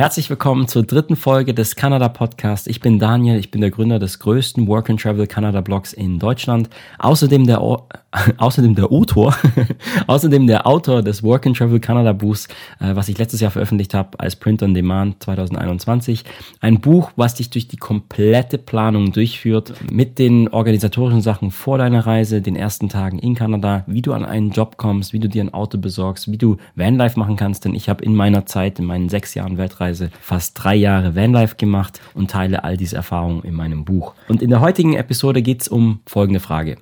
Herzlich willkommen zur dritten Folge des Kanada Podcasts. Ich bin Daniel, ich bin der Gründer des größten Work and Travel Canada Blogs in Deutschland. Außerdem der, außerdem der Autor, außerdem der Autor des Work and Travel Canada Buchs, äh, was ich letztes Jahr veröffentlicht habe als Print on Demand 2021. Ein Buch, was dich durch die komplette Planung durchführt, mit den organisatorischen Sachen vor deiner Reise, den ersten Tagen in Kanada, wie du an einen Job kommst, wie du dir ein Auto besorgst, wie du Vanlife machen kannst, denn ich habe in meiner Zeit, in meinen sechs Jahren Weltreise fast drei Jahre Vanlife gemacht und teile all diese Erfahrungen in meinem Buch. Und in der heutigen Episode geht es um folgende Frage.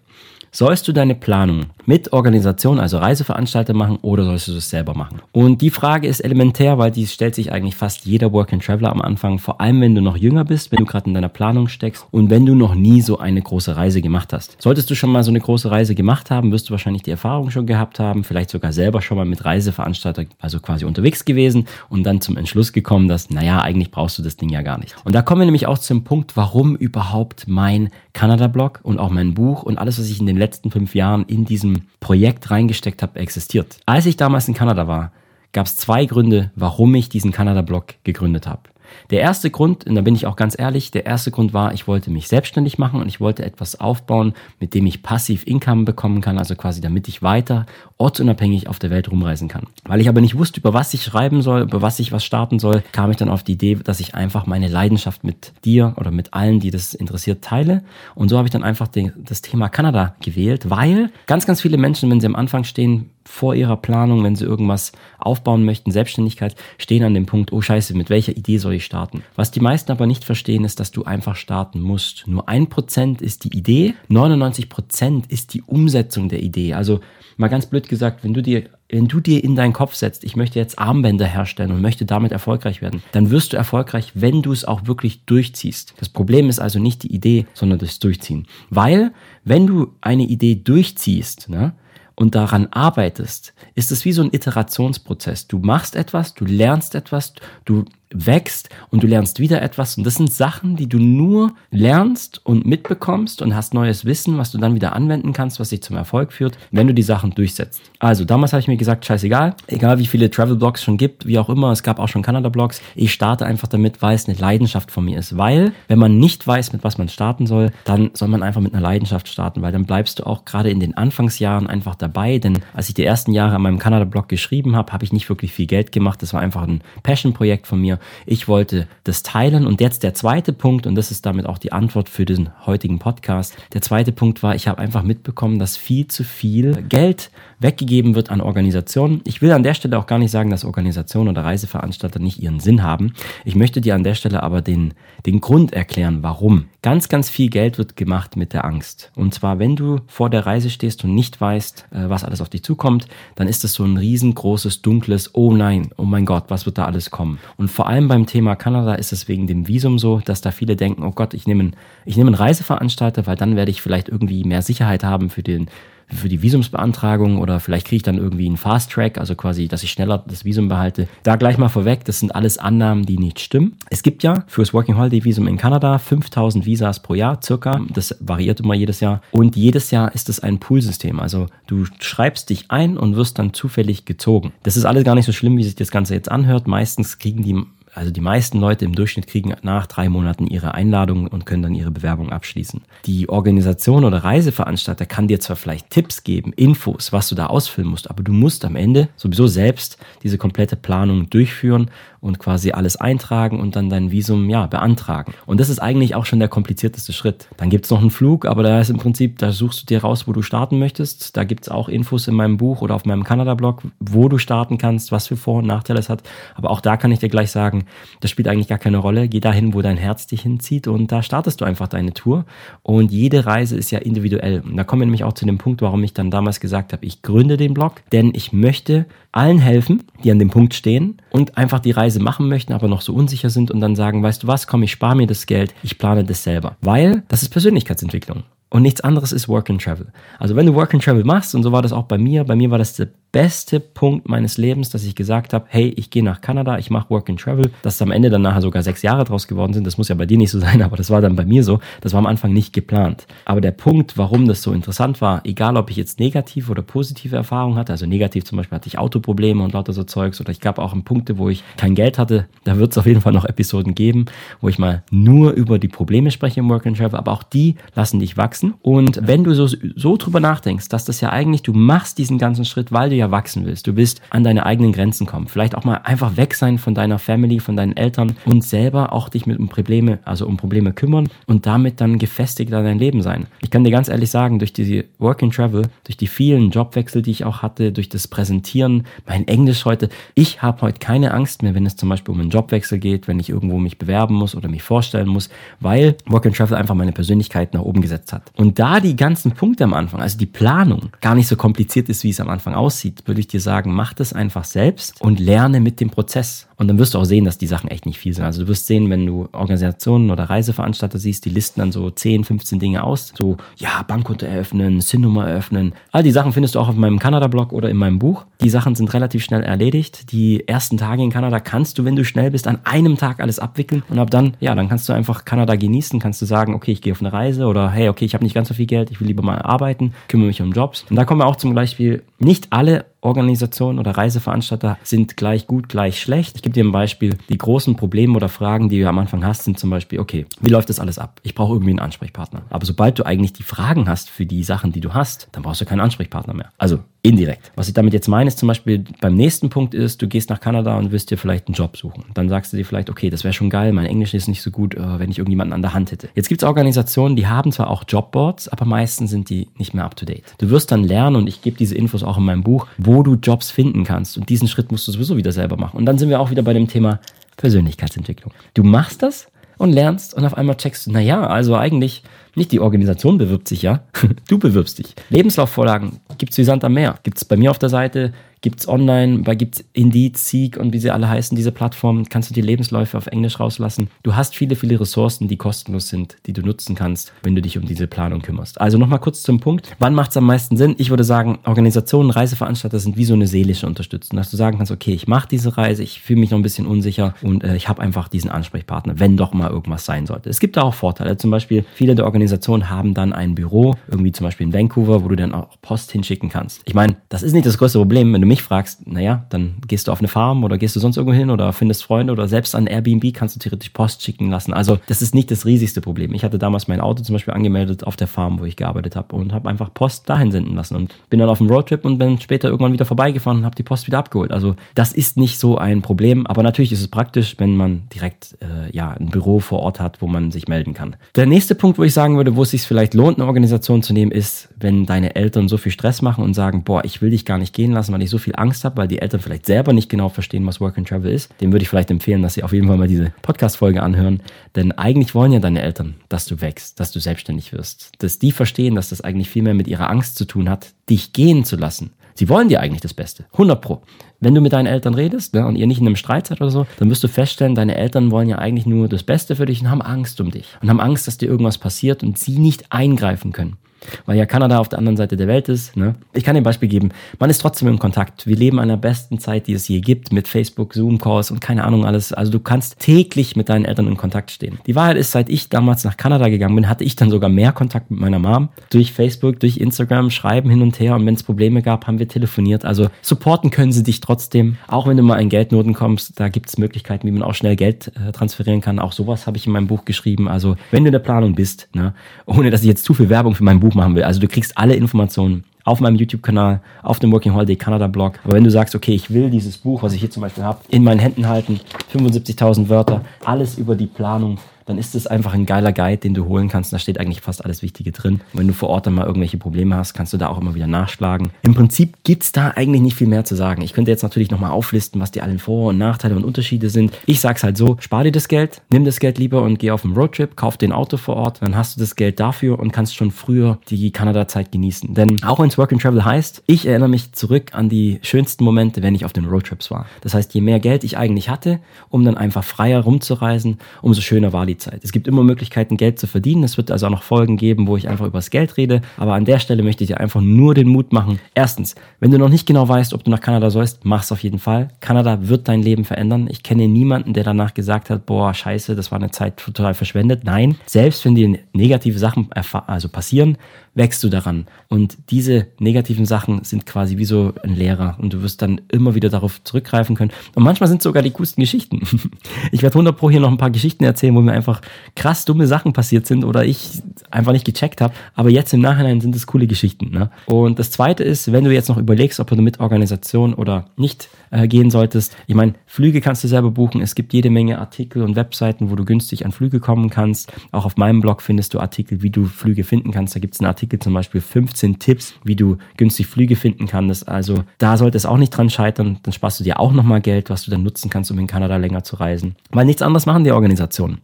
Sollst du deine Planung mit Organisation, also Reiseveranstalter machen oder sollst du es selber machen? Und die Frage ist elementär, weil die stellt sich eigentlich fast jeder Work and Traveler am Anfang, vor allem wenn du noch jünger bist, wenn du gerade in deiner Planung steckst und wenn du noch nie so eine große Reise gemacht hast. Solltest du schon mal so eine große Reise gemacht haben, wirst du wahrscheinlich die Erfahrung schon gehabt haben, vielleicht sogar selber schon mal mit Reiseveranstalter, also quasi unterwegs gewesen und dann zum Entschluss gekommen, dass, naja, eigentlich brauchst du das Ding ja gar nicht. Und da kommen wir nämlich auch zum Punkt, warum überhaupt mein Kanada-Blog und auch mein Buch und alles, was ich in den letzten fünf Jahren in diesem Projekt reingesteckt habe, existiert. Als ich damals in Kanada war, gab es zwei Gründe, warum ich diesen Kanada-Blog gegründet habe. Der erste Grund, und da bin ich auch ganz ehrlich, der erste Grund war, ich wollte mich selbstständig machen und ich wollte etwas aufbauen, mit dem ich passiv Income bekommen kann, also quasi damit ich weiter ortsunabhängig auf der Welt rumreisen kann. Weil ich aber nicht wusste, über was ich schreiben soll, über was ich was starten soll, kam ich dann auf die Idee, dass ich einfach meine Leidenschaft mit dir oder mit allen, die das interessiert, teile. Und so habe ich dann einfach den, das Thema Kanada gewählt, weil ganz, ganz viele Menschen, wenn sie am Anfang stehen, vor ihrer Planung, wenn sie irgendwas aufbauen möchten, Selbstständigkeit, stehen an dem Punkt, oh scheiße, mit welcher Idee soll ich starten? Was die meisten aber nicht verstehen, ist, dass du einfach starten musst. Nur ein Prozent ist die Idee, 99 Prozent ist die Umsetzung der Idee. Also mal ganz blöd gesagt, wenn du dir wenn du dir in deinen Kopf setzt, ich möchte jetzt Armbänder herstellen und möchte damit erfolgreich werden, dann wirst du erfolgreich, wenn du es auch wirklich durchziehst. Das Problem ist also nicht die Idee, sondern das Durchziehen. Weil, wenn du eine Idee durchziehst, ne, und daran arbeitest, ist es wie so ein Iterationsprozess. Du machst etwas, du lernst etwas, du wächst und du lernst wieder etwas. Und das sind Sachen, die du nur lernst und mitbekommst und hast neues Wissen, was du dann wieder anwenden kannst, was dich zum Erfolg führt, wenn du die Sachen durchsetzt. Also damals habe ich mir gesagt, scheißegal, egal wie viele Travel-Blogs schon gibt, wie auch immer, es gab auch schon Kanada-Blogs, ich starte einfach damit, weil es eine Leidenschaft von mir ist. Weil, wenn man nicht weiß, mit was man starten soll, dann soll man einfach mit einer Leidenschaft starten, weil dann bleibst du auch gerade in den Anfangsjahren einfach dabei. Denn als ich die ersten Jahre an meinem Kanada-Blog geschrieben habe, habe ich nicht wirklich viel Geld gemacht. Das war einfach ein Passion-Projekt von mir ich wollte das teilen. Und jetzt der zweite Punkt, und das ist damit auch die Antwort für den heutigen Podcast. Der zweite Punkt war, ich habe einfach mitbekommen, dass viel zu viel Geld weggegeben wird an Organisationen. Ich will an der Stelle auch gar nicht sagen, dass Organisationen oder Reiseveranstalter nicht ihren Sinn haben. Ich möchte dir an der Stelle aber den, den Grund erklären, warum. Ganz, ganz viel Geld wird gemacht mit der Angst. Und zwar, wenn du vor der Reise stehst und nicht weißt, äh, was alles auf dich zukommt, dann ist es so ein riesengroßes, dunkles, oh nein, oh mein Gott, was wird da alles kommen? Und vor allem beim Thema Kanada ist es wegen dem Visum so, dass da viele denken, oh Gott, ich nehme, ich nehme einen Reiseveranstalter, weil dann werde ich vielleicht irgendwie mehr Sicherheit haben für den für die Visumsbeantragung oder vielleicht kriege ich dann irgendwie einen Fast Track, also quasi, dass ich schneller das Visum behalte. Da gleich mal vorweg, das sind alles Annahmen, die nicht stimmen. Es gibt ja fürs Working Holiday Visum in Kanada 5000 Visas pro Jahr circa. Das variiert immer jedes Jahr. Und jedes Jahr ist es ein Poolsystem. Also du schreibst dich ein und wirst dann zufällig gezogen. Das ist alles gar nicht so schlimm, wie sich das Ganze jetzt anhört. Meistens kriegen die also die meisten Leute im Durchschnitt kriegen nach drei Monaten ihre Einladung und können dann ihre Bewerbung abschließen. Die Organisation oder Reiseveranstalter kann dir zwar vielleicht Tipps geben, Infos, was du da ausfüllen musst, aber du musst am Ende sowieso selbst diese komplette Planung durchführen und quasi alles eintragen und dann dein Visum ja beantragen. Und das ist eigentlich auch schon der komplizierteste Schritt. Dann gibt's noch einen Flug, aber da ist im Prinzip, da suchst du dir raus, wo du starten möchtest. Da gibt's auch Infos in meinem Buch oder auf meinem Kanada-Blog, wo du starten kannst, was für Vor- und Nachteile es hat. Aber auch da kann ich dir gleich sagen, das spielt eigentlich gar keine Rolle. Geh dahin, wo dein Herz dich hinzieht und da startest du einfach deine Tour. Und jede Reise ist ja individuell. Und da kommen wir nämlich auch zu dem Punkt, warum ich dann damals gesagt habe, ich gründe den Blog, denn ich möchte allen helfen, die an dem Punkt stehen und einfach die Reise machen möchten, aber noch so unsicher sind und dann sagen, weißt du was, komm, ich spare mir das Geld, ich plane das selber. Weil das ist Persönlichkeitsentwicklung. Und nichts anderes ist Work and Travel. Also wenn du Work and Travel machst, und so war das auch bei mir, bei mir war das der beste Punkt meines Lebens, dass ich gesagt habe, hey, ich gehe nach Kanada, ich mache Work and Travel, dass am Ende dann nachher sogar sechs Jahre draus geworden sind. Das muss ja bei dir nicht so sein, aber das war dann bei mir so. Das war am Anfang nicht geplant. Aber der Punkt, warum das so interessant war, egal ob ich jetzt negative oder positive Erfahrungen hatte, also negativ zum Beispiel hatte ich Autoprobleme und lauter so Zeugs oder ich gab auch Punkte, wo ich kein Geld hatte, da wird es auf jeden Fall noch Episoden geben, wo ich mal nur über die Probleme spreche im Work and Travel, aber auch die lassen dich wachsen. Und wenn du so, so drüber nachdenkst, dass das ja eigentlich, du machst diesen ganzen Schritt, weil du ja wachsen willst, du willst an deine eigenen Grenzen kommen, vielleicht auch mal einfach weg sein von deiner Family, von deinen Eltern und selber auch dich mit um Probleme, also um Probleme kümmern und damit dann gefestigt an dein Leben sein. Ich kann dir ganz ehrlich sagen, durch diese Work and Travel, durch die vielen Jobwechsel, die ich auch hatte, durch das Präsentieren, mein Englisch heute, ich habe heute keine Angst mehr, wenn es zum Beispiel um einen Jobwechsel geht, wenn ich irgendwo mich bewerben muss oder mich vorstellen muss, weil Work and Travel einfach meine Persönlichkeit nach oben gesetzt hat. Und da die ganzen Punkte am Anfang, also die Planung, gar nicht so kompliziert ist, wie es am Anfang aussieht, würde ich dir sagen, mach das einfach selbst und lerne mit dem Prozess. Und dann wirst du auch sehen, dass die Sachen echt nicht viel sind. Also du wirst sehen, wenn du Organisationen oder Reiseveranstalter siehst, die listen dann so 10, 15 Dinge aus. So, ja, Bankkonto eröffnen, SIN-Nummer eröffnen. All die Sachen findest du auch auf meinem Kanada-Blog oder in meinem Buch. Die Sachen sind relativ schnell erledigt. Die ersten Tage in Kanada kannst du, wenn du schnell bist, an einem Tag alles abwickeln. Und ab dann, ja, dann kannst du einfach Kanada genießen. Kannst du sagen, okay, ich gehe auf eine Reise oder hey, okay, ich habe nicht ganz so viel Geld, ich will lieber mal arbeiten, kümmere mich um Jobs. Und da kommen wir auch zum Beispiel, nicht alle Organisationen oder Reiseveranstalter sind gleich gut, gleich schlecht. Ich gebe dir ein Beispiel. Die großen Probleme oder Fragen, die du am Anfang hast, sind zum Beispiel, okay, wie läuft das alles ab? Ich brauche irgendwie einen Ansprechpartner. Aber sobald du eigentlich die Fragen hast für die Sachen, die du hast, dann brauchst du keinen Ansprechpartner mehr. Also indirekt. Was ich damit jetzt meine, ist zum Beispiel beim nächsten Punkt ist, du gehst nach Kanada und willst dir vielleicht einen Job suchen. Dann sagst du dir vielleicht, okay, das wäre schon geil, mein Englisch ist nicht so gut, äh, wenn ich irgendjemanden an der Hand hätte. Jetzt gibt es Organisationen, die haben zwar auch Jobboards, aber meistens sind die nicht mehr up to date. Du wirst dann lernen, und ich gebe diese Infos auch in meinem Buch, wo du Jobs finden kannst. Und diesen Schritt musst du sowieso wieder selber machen. Und dann sind wir auch wieder bei dem Thema Persönlichkeitsentwicklung. Du machst das und lernst und auf einmal checkst du, naja, also eigentlich nicht die Organisation bewirbt sich ja, du bewirbst dich. Lebenslaufvorlagen gibt's wie Sand am Meer. Gibt's bei mir auf der Seite, gibt's online, bei gibt's Indeed, Seek und wie sie alle heißen, diese Plattformen, kannst du die Lebensläufe auf Englisch rauslassen. Du hast viele, viele Ressourcen, die kostenlos sind, die du nutzen kannst, wenn du dich um diese Planung kümmerst. Also nochmal kurz zum Punkt. Wann macht's am meisten Sinn? Ich würde sagen, Organisationen, Reiseveranstalter sind wie so eine seelische Unterstützung, dass du sagen kannst, okay, ich mache diese Reise, ich fühle mich noch ein bisschen unsicher und äh, ich habe einfach diesen Ansprechpartner, wenn doch mal irgendwas sein sollte. Es gibt da auch Vorteile. Zum Beispiel, viele der Organisationen haben dann ein Büro, irgendwie zum Beispiel in Vancouver, wo du dann auch Post hinschicken kannst. Ich meine, das ist nicht das größte Problem, wenn du mich fragst, naja, dann gehst du auf eine Farm oder gehst du sonst irgendwo hin oder findest Freunde oder selbst an Airbnb kannst du theoretisch Post schicken lassen. Also das ist nicht das riesigste Problem. Ich hatte damals mein Auto zum Beispiel angemeldet auf der Farm, wo ich gearbeitet habe und habe einfach Post dahin senden lassen und bin dann auf dem Roadtrip und bin später irgendwann wieder vorbeigefahren und habe die Post wieder abgeholt. Also das ist nicht so ein Problem, aber natürlich ist es praktisch, wenn man direkt äh, ja ein Büro vor Ort hat, wo man sich melden kann. Der nächste Punkt, wo ich sagen würde, wo es sich vielleicht lohnt, eine Organisation zu nehmen, ist, wenn deine Eltern so viel Stress machen und sagen, boah, ich will dich gar nicht gehen lassen, weil ich so viel Angst habe, weil die Eltern vielleicht selber nicht genau verstehen, was Work and Travel ist. Dem würde ich vielleicht empfehlen, dass sie auf jeden Fall mal diese Podcast-Folge anhören. Denn eigentlich wollen ja deine Eltern, dass du wächst, dass du selbstständig wirst. Dass die verstehen, dass das eigentlich viel mehr mit ihrer Angst zu tun hat, dich gehen zu lassen. Sie wollen dir eigentlich das Beste. 100 Pro. Wenn du mit deinen Eltern redest ne, und ihr nicht in einem Streit seid oder so, dann wirst du feststellen, deine Eltern wollen ja eigentlich nur das Beste für dich und haben Angst um dich. Und haben Angst, dass dir irgendwas passiert und sie nicht eingreifen können weil ja Kanada auf der anderen Seite der Welt ist. Ne? Ich kann dir ein Beispiel geben. Man ist trotzdem im Kontakt. Wir leben in der besten Zeit, die es je gibt, mit Facebook, Zoom-Calls und keine Ahnung alles. Also du kannst täglich mit deinen Eltern in Kontakt stehen. Die Wahrheit ist, seit ich damals nach Kanada gegangen bin, hatte ich dann sogar mehr Kontakt mit meiner Mom. Durch Facebook, durch Instagram, schreiben hin und her und wenn es Probleme gab, haben wir telefoniert. Also supporten können sie dich trotzdem. Auch wenn du mal in Geldnoten kommst, da gibt es Möglichkeiten, wie man auch schnell Geld äh, transferieren kann. Auch sowas habe ich in meinem Buch geschrieben. Also wenn du in der Planung bist, ne, ohne dass ich jetzt zu viel Werbung für mein Buch machen will. Also du kriegst alle Informationen auf meinem YouTube-Kanal, auf dem Working Holiday Canada Blog. Aber wenn du sagst, okay, ich will dieses Buch, was ich hier zum Beispiel habe, in meinen Händen halten, 75.000 Wörter, alles über die Planung, dann ist es einfach ein geiler Guide, den du holen kannst. Da steht eigentlich fast alles Wichtige drin. Und wenn du vor Ort dann mal irgendwelche Probleme hast, kannst du da auch immer wieder nachschlagen. Im Prinzip gibt's da eigentlich nicht viel mehr zu sagen. Ich könnte jetzt natürlich nochmal auflisten, was die allen Vor- und Nachteile und Unterschiede sind. Ich sag's halt so, spar dir das Geld, nimm das Geld lieber und geh auf einen Roadtrip, kauf den Auto vor Ort, dann hast du das Geld dafür und kannst schon früher die Kanada-Zeit genießen. Denn auch wenn es Work and Travel heißt, ich erinnere mich zurück an die schönsten Momente, wenn ich auf den Roadtrips war. Das heißt, je mehr Geld ich eigentlich hatte, um dann einfach freier rumzureisen, umso schöner war die Zeit. Es gibt immer Möglichkeiten, Geld zu verdienen. Es wird also auch noch Folgen geben, wo ich einfach über das Geld rede. Aber an der Stelle möchte ich dir einfach nur den Mut machen. Erstens, wenn du noch nicht genau weißt, ob du nach Kanada sollst, mach's auf jeden Fall. Kanada wird dein Leben verändern. Ich kenne niemanden, der danach gesagt hat, boah, scheiße, das war eine Zeit total verschwendet. Nein, selbst wenn dir negative Sachen also passieren, wächst du daran. Und diese negativen Sachen sind quasi wie so ein Lehrer und du wirst dann immer wieder darauf zurückgreifen können. Und manchmal sind sogar die coolsten Geschichten. Ich werde 100 pro hier noch ein paar Geschichten erzählen, wo mir einfach krass dumme Sachen passiert sind oder ich einfach nicht gecheckt habe. Aber jetzt im Nachhinein sind es coole Geschichten. Ne? Und das Zweite ist, wenn du jetzt noch überlegst, ob du mit Organisation oder nicht äh, gehen solltest. Ich meine, Flüge kannst du selber buchen. Es gibt jede Menge Artikel und Webseiten, wo du günstig an Flüge kommen kannst. Auch auf meinem Blog findest du Artikel, wie du Flüge finden kannst. Da gibt es einen Artikel zum Beispiel 15 Tipps, wie du günstig Flüge finden kannst. Also da sollte es auch nicht dran scheitern. Dann sparst du dir auch nochmal Geld, was du dann nutzen kannst, um in Kanada länger zu reisen. Weil nichts anderes machen die Organisationen.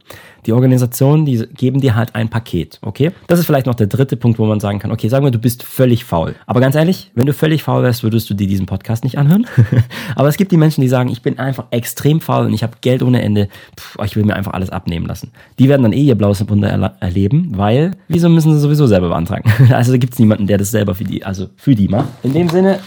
Die Organisationen, die geben dir halt ein Paket, okay? Das ist vielleicht noch der dritte Punkt, wo man sagen kann, okay, sagen wir, du bist völlig faul. Aber ganz ehrlich, wenn du völlig faul wärst, würdest du dir diesen Podcast nicht anhören. Aber es gibt die Menschen, die sagen, ich bin einfach extrem faul und ich habe Geld ohne Ende. Puh, ich will mir einfach alles abnehmen lassen. Die werden dann eh ihr blaues Wunder er erleben, weil wieso müssen sie sowieso selber beantragen? Also da gibt es niemanden, der das selber für die, also für die macht. In dem Sinne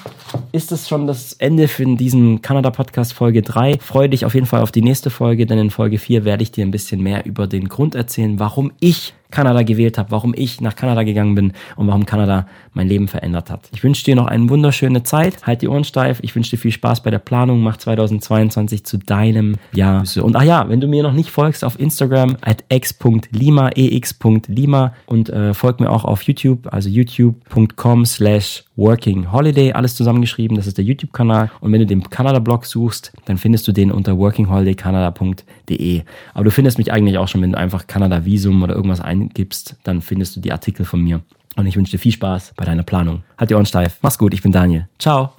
ist das schon das Ende für diesen Kanada-Podcast Folge 3. Freue dich auf jeden Fall auf die nächste Folge, denn in Folge 4 werde ich dir ein bisschen mehr über den Grund erzählen, warum ich Kanada gewählt habe, warum ich nach Kanada gegangen bin und warum Kanada mein Leben verändert hat. Ich wünsche dir noch eine wunderschöne Zeit. Halt die Ohren steif. Ich wünsche dir viel Spaß bei der Planung. Mach 2022 zu deinem Jahr. Und ach ja, wenn du mir noch nicht folgst auf Instagram at x.lima, ex.lima und äh, folg mir auch auf YouTube, also youtube.com slash Working alles zusammengeschrieben. Das ist der YouTube-Kanal. Und wenn du den Kanada-Blog suchst, dann findest du den unter workingholidaycanada.de. Aber du findest mich eigentlich auch schon, wenn du einfach Kanada-Visum oder irgendwas eingibst, dann findest du die Artikel von mir. Und ich wünsche dir viel Spaß bei deiner Planung. Halt die Ohren steif. Mach's gut, ich bin Daniel. Ciao.